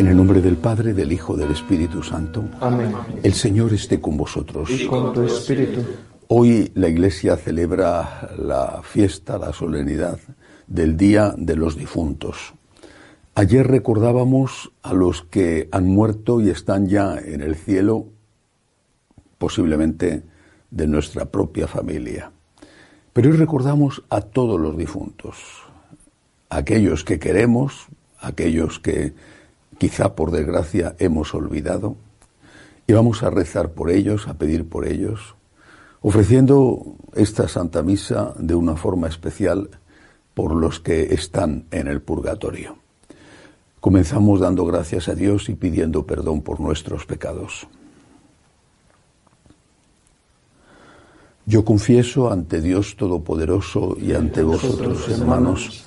En el nombre del Padre, del Hijo, del Espíritu Santo. Amén. El Señor esté con vosotros. Y con tu espíritu. Hoy la Iglesia celebra la fiesta, la solemnidad del Día de los Difuntos. Ayer recordábamos a los que han muerto y están ya en el cielo, posiblemente de nuestra propia familia. Pero hoy recordamos a todos los difuntos, aquellos que queremos, aquellos que quizá por desgracia hemos olvidado, y vamos a rezar por ellos, a pedir por ellos, ofreciendo esta Santa Misa de una forma especial por los que están en el purgatorio. Comenzamos dando gracias a Dios y pidiendo perdón por nuestros pecados. Yo confieso ante Dios Todopoderoso y ante vosotros, hermanos,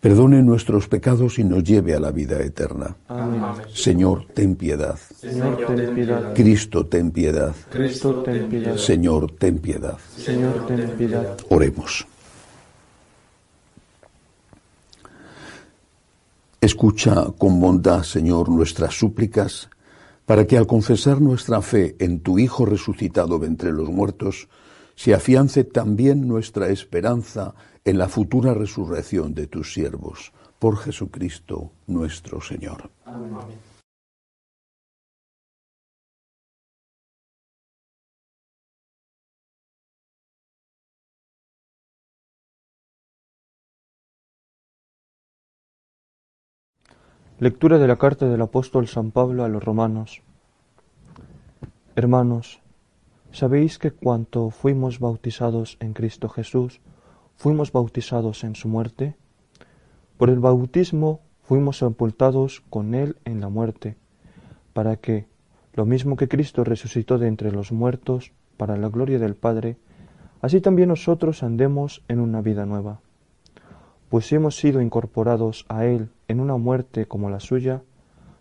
perdone nuestros pecados y nos lleve a la vida eterna. Amén. Señor, ten piedad. Señor, ten piedad. Cristo, ten piedad. Cristo, ten piedad. Señor, ten piedad. Señor, ten piedad. Oremos. Escucha con bondad, Señor, nuestras súplicas, para que al confesar nuestra fe en tu Hijo resucitado de entre los muertos, se afiance también nuestra esperanza en la futura resurrección de tus siervos, por Jesucristo nuestro Señor. Amén. Lectura de la carta del apóstol San Pablo a los romanos. Hermanos, sabéis que cuanto fuimos bautizados en Cristo Jesús, fuimos bautizados en su muerte, por el bautismo fuimos sepultados con él en la muerte, para que, lo mismo que Cristo resucitó de entre los muertos para la gloria del Padre, así también nosotros andemos en una vida nueva. Pues si hemos sido incorporados a Él en una muerte como la suya,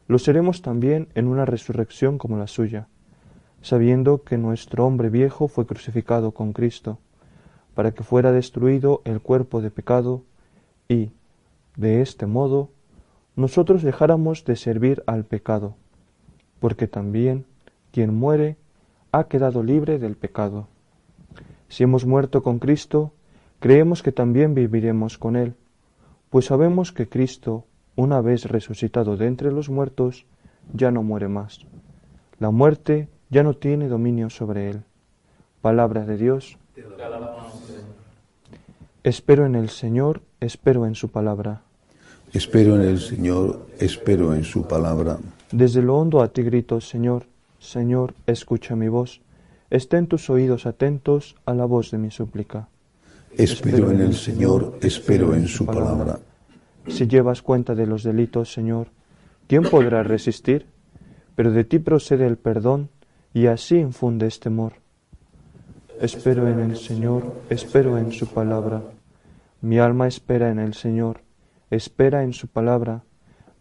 lo seremos también en una resurrección como la suya, sabiendo que nuestro hombre viejo fue crucificado con Cristo, para que fuera destruido el cuerpo de pecado y, de este modo, nosotros dejáramos de servir al pecado, porque también quien muere ha quedado libre del pecado. Si hemos muerto con Cristo, creemos que también viviremos con Él, pues sabemos que Cristo, una vez resucitado de entre los muertos, ya no muere más. La muerte ya no tiene dominio sobre Él. Palabra de Dios. Espero en el Señor, espero en su palabra. Espero en el Señor, espero en su palabra. Desde lo hondo a ti grito, Señor, Señor, escucha mi voz. Estén tus oídos atentos a la voz de mi súplica. Espero en el Señor, espero en su palabra. Si llevas cuenta de los delitos, Señor, ¿quién podrá resistir? Pero de ti procede el perdón y así infundes temor. Espero en el Señor, espero en su palabra. Mi alma espera en el Señor, espera en su palabra.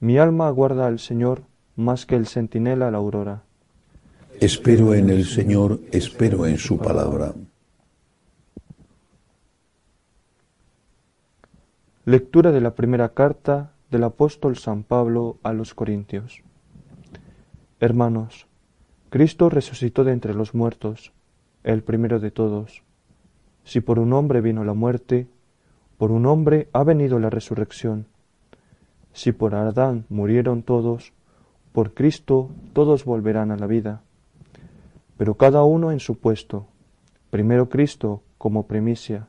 Mi alma aguarda al Señor más que el centinela a la aurora. Espero en el Señor, espero en su palabra. Lectura de la primera carta del apóstol San Pablo a los Corintios. Hermanos, Cristo resucitó de entre los muertos el primero de todos. Si por un hombre vino la muerte, por un hombre ha venido la resurrección. Si por Adán murieron todos, por Cristo todos volverán a la vida. Pero cada uno en su puesto. Primero Cristo como primicia.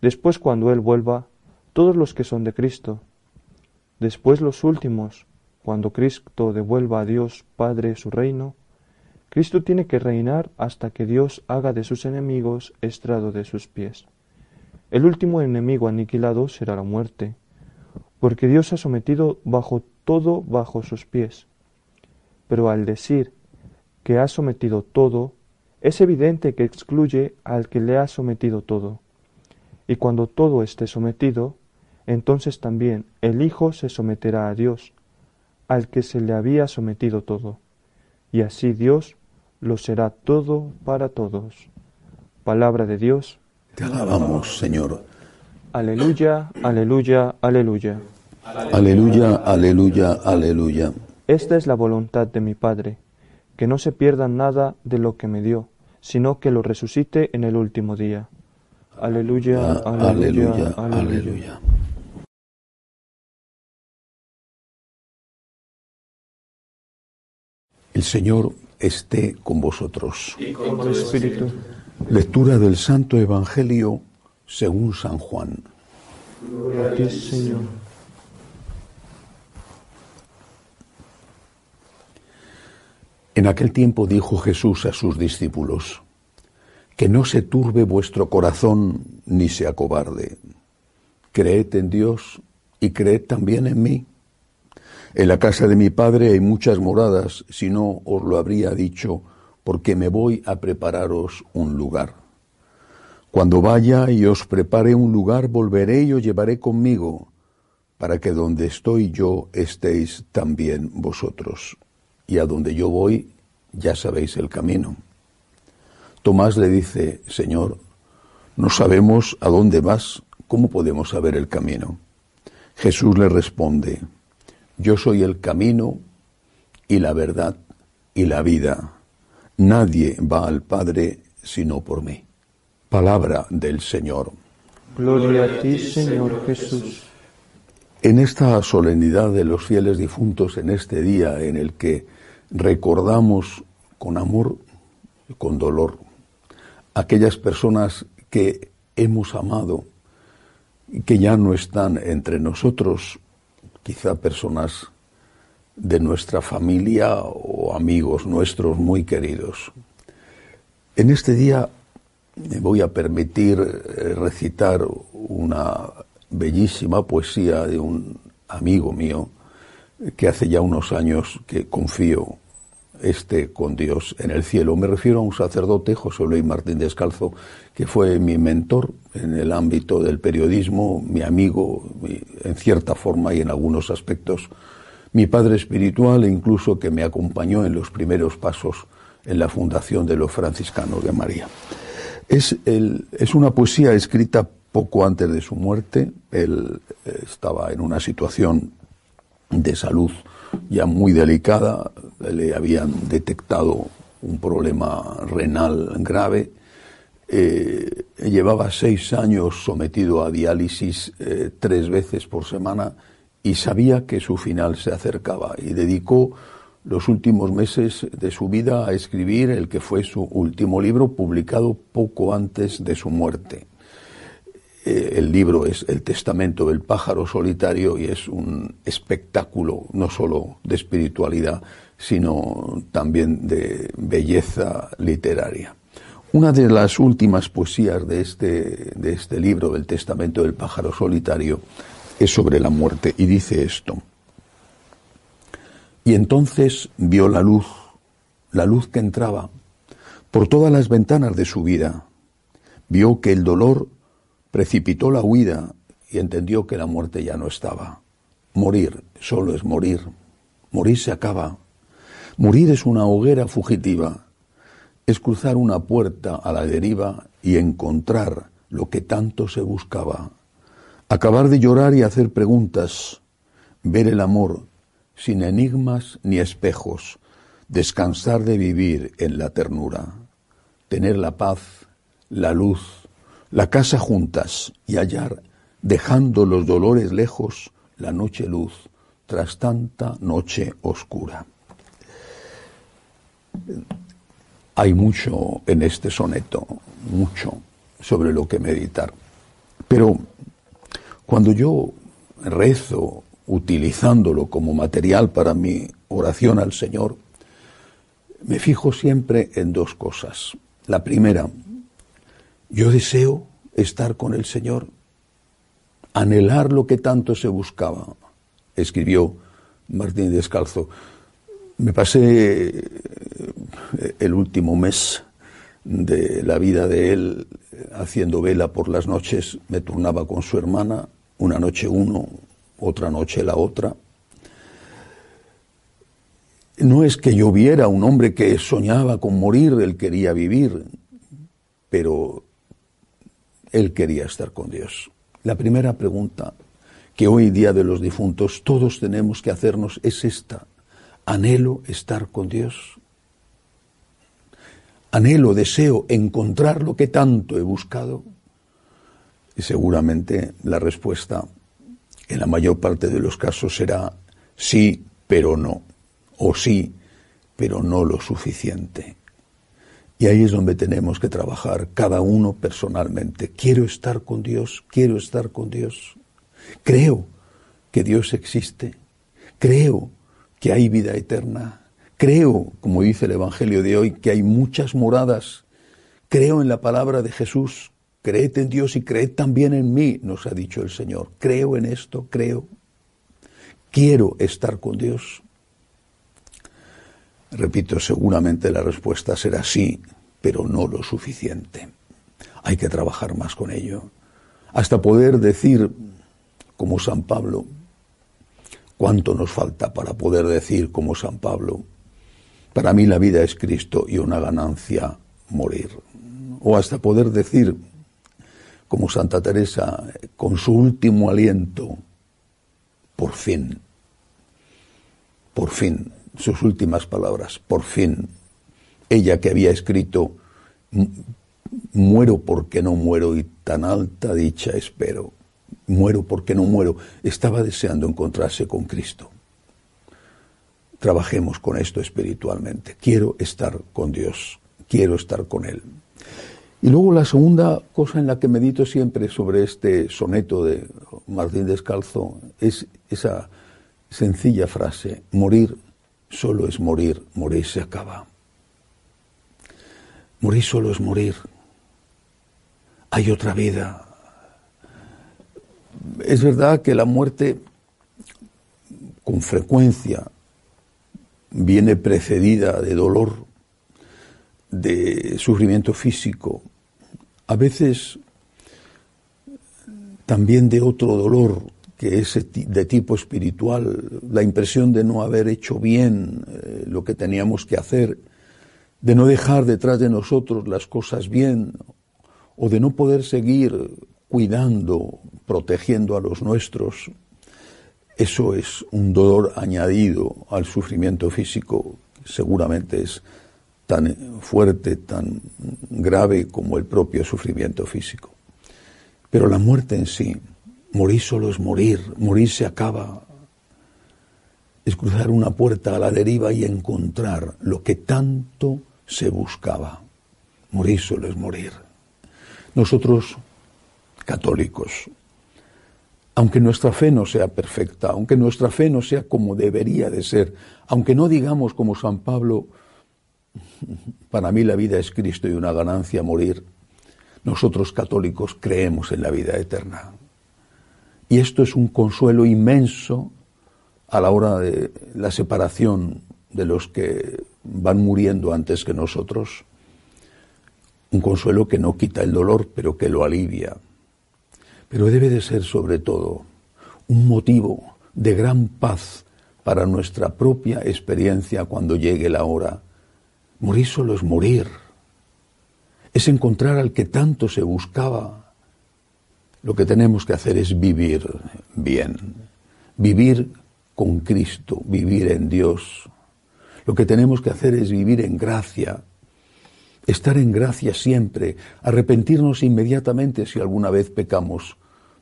Después cuando Él vuelva, todos los que son de Cristo. Después los últimos, cuando Cristo devuelva a Dios Padre su reino, Cristo tiene que reinar hasta que Dios haga de sus enemigos estrado de sus pies. El último enemigo aniquilado será la muerte, porque Dios ha sometido bajo todo bajo sus pies. Pero al decir que ha sometido todo, es evidente que excluye al que le ha sometido todo. Y cuando todo esté sometido, entonces también el Hijo se someterá a Dios, al que se le había sometido todo. Y así Dios lo será todo para todos. Palabra de Dios. Te alabamos, Señor. Aleluya, aleluya, aleluya. Aleluya, aleluya, aleluya. Esta es la voluntad de mi Padre, que no se pierda nada de lo que me dio, sino que lo resucite en el último día. Aleluya, aleluya, aleluya. El Señor esté con vosotros. Y con tu espíritu. Lectura del Santo Evangelio según San Juan. Gloria a ti, Señor. En aquel tiempo dijo Jesús a sus discípulos, que no se turbe vuestro corazón ni se acobarde. Creed en Dios y creed también en mí. En la casa de mi Padre hay muchas moradas, si no os lo habría dicho, porque me voy a prepararos un lugar. Cuando vaya y os prepare un lugar, volveré y os llevaré conmigo, para que donde estoy yo estéis también vosotros. Y a donde yo voy, ya sabéis el camino. Tomás le dice, Señor, no sabemos a dónde vas, ¿cómo podemos saber el camino? Jesús le responde, Yo soy el camino y la verdad y la vida. Nadie va al Padre sino por mí. Palabra del Señor. Gloria a ti, Señor Jesús. En esta solemnidad de los fieles difuntos, en este día en el que recordamos con amor, con dolor, aquellas personas que hemos amado y que ya no están entre nosotros, quizá personas de nuestra familia o amigos nuestros muy queridos. En este día me voy a permitir eh, recitar una bellísima poesía de un amigo mío que hace ya unos años que confío esté con Dios en el cielo. Me refiero a un sacerdote, José Luis Martín Descalzo, que fue mi mentor en el ámbito del periodismo, mi amigo, en cierta forma y en algunos aspectos, mi padre espiritual e incluso que me acompañó en los primeros pasos en la fundación de los franciscanos de María. Es, es una poesía escrita poco antes de su muerte. Él eh, estaba en una situación de salud ya muy delicada, le habían detectado un problema renal grave, eh, llevaba seis años sometido a diálisis eh, tres veces por semana y sabía que su final se acercaba y dedicó los últimos meses de su vida a escribir el que fue su último libro publicado poco antes de su muerte. El libro es El Testamento del Pájaro Solitario y es un espectáculo no solo de espiritualidad, sino también de belleza literaria. Una de las últimas poesías de este, de este libro, del Testamento del Pájaro Solitario, es sobre la muerte y dice esto. Y entonces vio la luz, la luz que entraba por todas las ventanas de su vida. Vio que el dolor precipitó la huida y entendió que la muerte ya no estaba. Morir solo es morir. Morir se acaba. Morir es una hoguera fugitiva. Es cruzar una puerta a la deriva y encontrar lo que tanto se buscaba. Acabar de llorar y hacer preguntas. Ver el amor sin enigmas ni espejos. Descansar de vivir en la ternura. Tener la paz, la luz, la casa juntas y hallar, dejando los dolores lejos, la noche luz tras tanta noche oscura. Hay mucho en este soneto, mucho sobre lo que meditar. Pero cuando yo rezo utilizándolo como material para mi oración al Señor, me fijo siempre en dos cosas. La primera, yo deseo estar con el Señor, anhelar lo que tanto se buscaba, escribió Martín Descalzo. Me pasé eh, el último mes de la vida de él haciendo vela por las noches, me turnaba con su hermana, una noche uno, otra noche la otra. No es que yo viera un hombre que soñaba con morir, él quería vivir, pero él quería estar con Dios. La primera pregunta que hoy día de los difuntos todos tenemos que hacernos es esta. ¿Anhelo estar con Dios? ¿Anhelo, deseo encontrar lo que tanto he buscado? Y seguramente la respuesta en la mayor parte de los casos será sí, pero no, o sí, pero no lo suficiente. Y ahí es donde tenemos que trabajar cada uno personalmente. Quiero estar con Dios, quiero estar con Dios. Creo que Dios existe. Creo que hay vida eterna. Creo, como dice el Evangelio de hoy, que hay muchas moradas. Creo en la palabra de Jesús. Creed en Dios y creed también en mí, nos ha dicho el Señor. Creo en esto, creo. Quiero estar con Dios. Repito, seguramente la respuesta será sí, pero no lo suficiente. Hay que trabajar más con ello. Hasta poder decir, como San Pablo, cuánto nos falta para poder decir, como San Pablo, para mí la vida es Cristo y una ganancia morir. O hasta poder decir, como Santa Teresa, con su último aliento, por fin, por fin, sus últimas palabras, por fin, ella que había escrito, muero porque no muero y tan alta dicha espero, muero porque no muero, estaba deseando encontrarse con Cristo. Trabajemos con esto espiritualmente. Quiero estar con Dios, quiero estar con Él. Y luego la segunda cosa en la que medito siempre sobre este soneto de Martín Descalzo es esa sencilla frase, morir solo es morir, morir se acaba. Morir solo es morir. Hay otra vida. Es verdad que la muerte con frecuencia viene precedida de dolor, de sufrimiento físico, a veces también de otro dolor que es de tipo espiritual, la impresión de no haber hecho bien eh, lo que teníamos que hacer, de no dejar detrás de nosotros las cosas bien, o de no poder seguir cuidando, protegiendo a los nuestros. Eso es un dolor añadido al sufrimiento físico, seguramente es tan fuerte, tan grave como el propio sufrimiento físico. Pero la muerte en sí, Morir solo es morir, morir se acaba. Es cruzar una puerta a la deriva y encontrar lo que tanto se buscaba. Morir solo es morir. Nosotros, católicos, aunque nuestra fe no sea perfecta, aunque nuestra fe no sea como debería de ser, aunque no digamos como San Pablo, para mí la vida es Cristo y una ganancia morir, nosotros católicos creemos en la vida eterna. Y esto es un consuelo inmenso a la hora de la separación de los que van muriendo antes que nosotros. Un consuelo que no quita el dolor, pero que lo alivia. Pero debe de ser sobre todo un motivo de gran paz para nuestra propia experiencia cuando llegue la hora. Morir solo es morir. Es encontrar al que tanto se buscaba lo que tenemos que hacer es vivir bien, vivir con Cristo, vivir en Dios. Lo que tenemos que hacer es vivir en gracia, estar en gracia siempre, arrepentirnos inmediatamente si alguna vez pecamos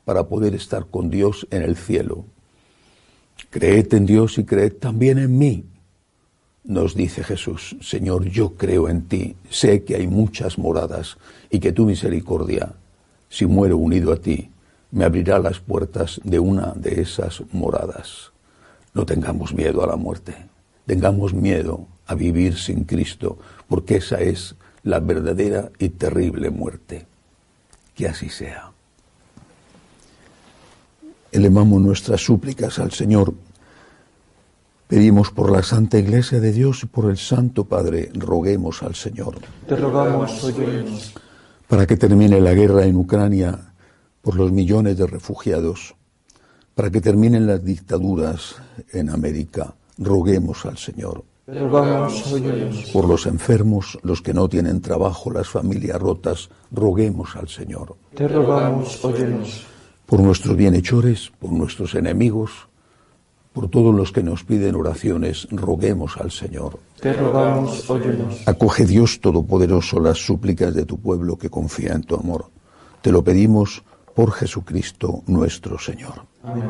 para poder estar con Dios en el cielo. Creed en Dios y creed también en mí. Nos dice Jesús, Señor, yo creo en ti, sé que hay muchas moradas y que tu misericordia si muero unido a ti, me abrirá las puertas de una de esas moradas. No tengamos miedo a la muerte, tengamos miedo a vivir sin Cristo, porque esa es la verdadera y terrible muerte. Que así sea. Elevamos nuestras súplicas al Señor Pedimos por la Santa Iglesia de Dios y por el Santo Padre, roguemos al Señor. Te rogamos, óyenos. Para que termine la guerra en Ucrania por los millones de refugiados, para que terminen las dictaduras en América, roguemos al Señor. Te rogamos. Por los enfermos, los que no tienen trabajo, las familias rotas, roguemos al Señor. Te rogamos, óyenos. Por nuestros bienhechores, por nuestros enemigos, por todos los que nos piden oraciones, roguemos al Señor. Te rogamos, óyenos. Acoge Dios Todopoderoso las súplicas de tu pueblo que confía en tu amor. Te lo pedimos por Jesucristo nuestro Señor. Amén.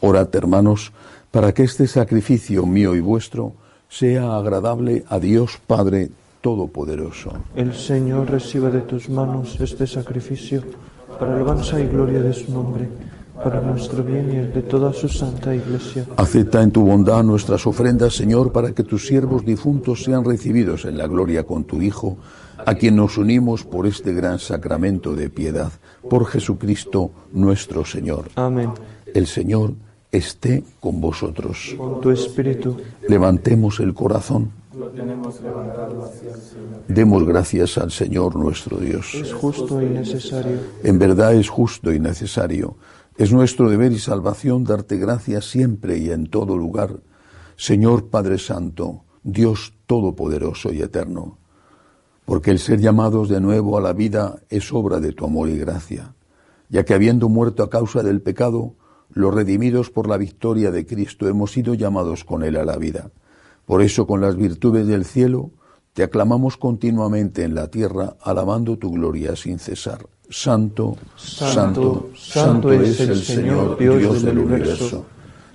Orad, hermanos, para que este sacrificio mío y vuestro sea agradable a Dios Padre Todopoderoso. El Señor reciba de tus manos este sacrificio para alabanza y gloria de su nombre, para nuestro bien y el de toda su santa iglesia. Acepta en tu bondad nuestras ofrendas, Señor, para que tus siervos difuntos sean recibidos en la gloria con tu Hijo, a quien nos unimos por este gran sacramento de piedad, por Jesucristo nuestro Señor. Amén. El Señor esté con vosotros. Con tu espíritu Levantemos el corazón. Demos gracias al Señor nuestro Dios. es justo y necesario. En verdad es justo y necesario. Es nuestro deber y salvación darte gracias siempre y en todo lugar. Señor Padre Santo, Dios Todopoderoso y Eterno. Porque el ser llamados de nuevo a la vida es obra de tu amor y gracia, ya que habiendo muerto a causa del pecado, los redimidos por la victoria de Cristo hemos sido llamados con Él a la vida. Por eso, con las virtudes del cielo, te aclamamos continuamente en la tierra, alabando tu gloria sin cesar. Santo, santo, santo es el Señor, Dios del universo.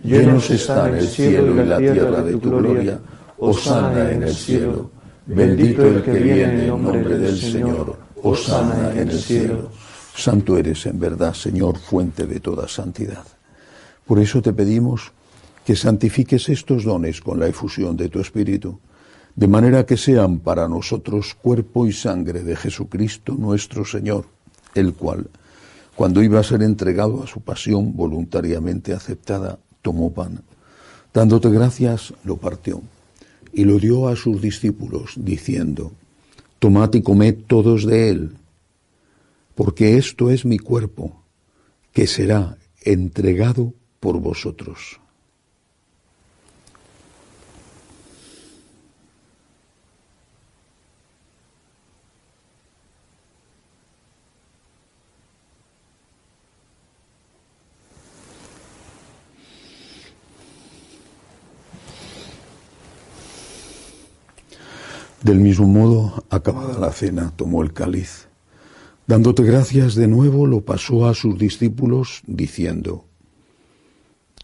Llenos están el cielo y la tierra de tu gloria. Osana en el cielo. Bendito el que viene en nombre del Señor. Osana en el cielo. Santo eres en verdad, Señor, fuente de toda santidad. Por eso te pedimos que santifiques estos dones con la efusión de tu Espíritu, de manera que sean para nosotros cuerpo y sangre de Jesucristo nuestro Señor, el cual, cuando iba a ser entregado a su pasión voluntariamente aceptada, tomó pan. Dándote gracias, lo partió y lo dio a sus discípulos, diciendo, Tomad y comed todos de él, porque esto es mi cuerpo, que será entregado por vosotros. Del mismo modo, acabada la cena, tomó el cáliz. Dándote gracias de nuevo, lo pasó a sus discípulos, diciendo,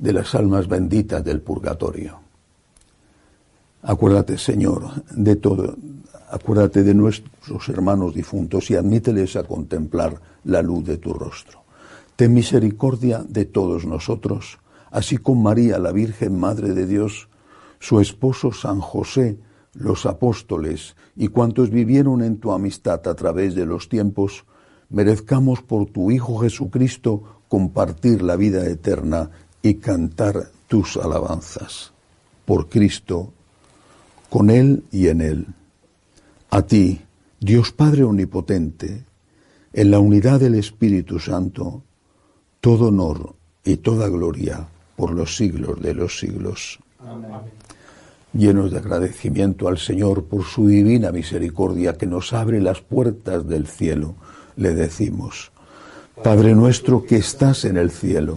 de las almas benditas del purgatorio. Acuérdate, Señor, de todo, acuérdate de nuestros hermanos difuntos y admíteles a contemplar la luz de tu rostro. Ten misericordia de todos nosotros, así con María, la Virgen Madre de Dios, su esposo San José, los apóstoles y cuantos vivieron en tu amistad a través de los tiempos, merezcamos por tu Hijo Jesucristo compartir la vida eterna y cantar tus alabanzas. Por Cristo, con Él y en Él. A ti, Dios Padre Omnipotente, en la unidad del Espíritu Santo, todo honor y toda gloria por los siglos de los siglos. Amén. Llenos de agradecimiento al Señor por su divina misericordia que nos abre las puertas del cielo, le decimos, Padre nuestro que estás en el cielo,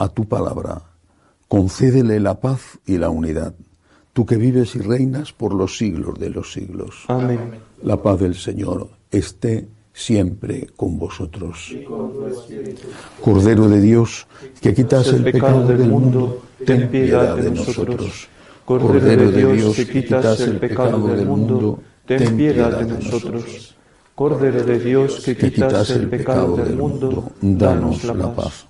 a tu palabra. Concédele la paz y la unidad, tú que vives y reinas por los siglos de los siglos. Amén. La paz del Señor esté siempre con vosotros. Cordero de Dios, que quitas el pecado del mundo, ten piedad de nosotros. Cordero de Dios, que quitas el pecado del mundo, ten piedad de nosotros. Cordero de Dios, que quitas el pecado del mundo, danos la paz.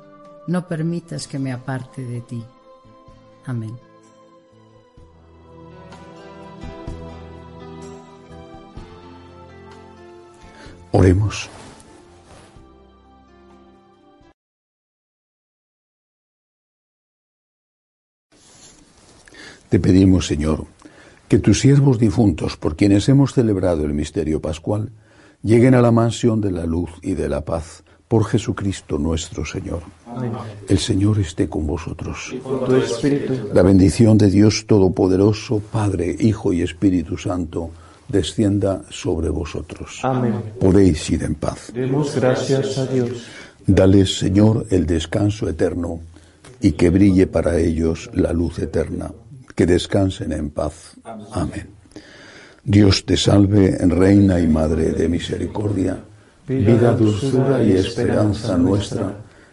no permitas que me aparte de ti. Amén. Oremos. Te pedimos, Señor, que tus siervos difuntos, por quienes hemos celebrado el misterio pascual, lleguen a la mansión de la luz y de la paz por Jesucristo nuestro Señor. El Señor esté con vosotros. Tu espíritu. La bendición de Dios Todopoderoso, Padre, Hijo y Espíritu Santo, descienda sobre vosotros. Amén. Podéis ir en paz. Demos gracias a Dios. Dale, Señor, el descanso eterno y que brille para ellos la luz eterna. Que descansen en paz. Amén. Dios te salve, Reina y Madre de Misericordia, vida, dulzura y esperanza nuestra.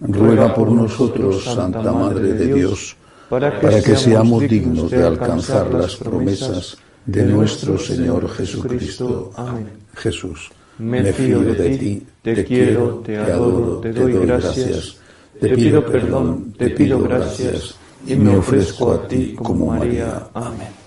ruega por nosotros, Santa Madre de Dios, para que, seamos dignos de alcanzar las promesas de nuestro Señor Jesucristo. Amén. Jesús, me fío de ti, te quiero, te adoro, te doy gracias, te pido perdón, te pido gracias y me ofrezco a ti como María. Amén.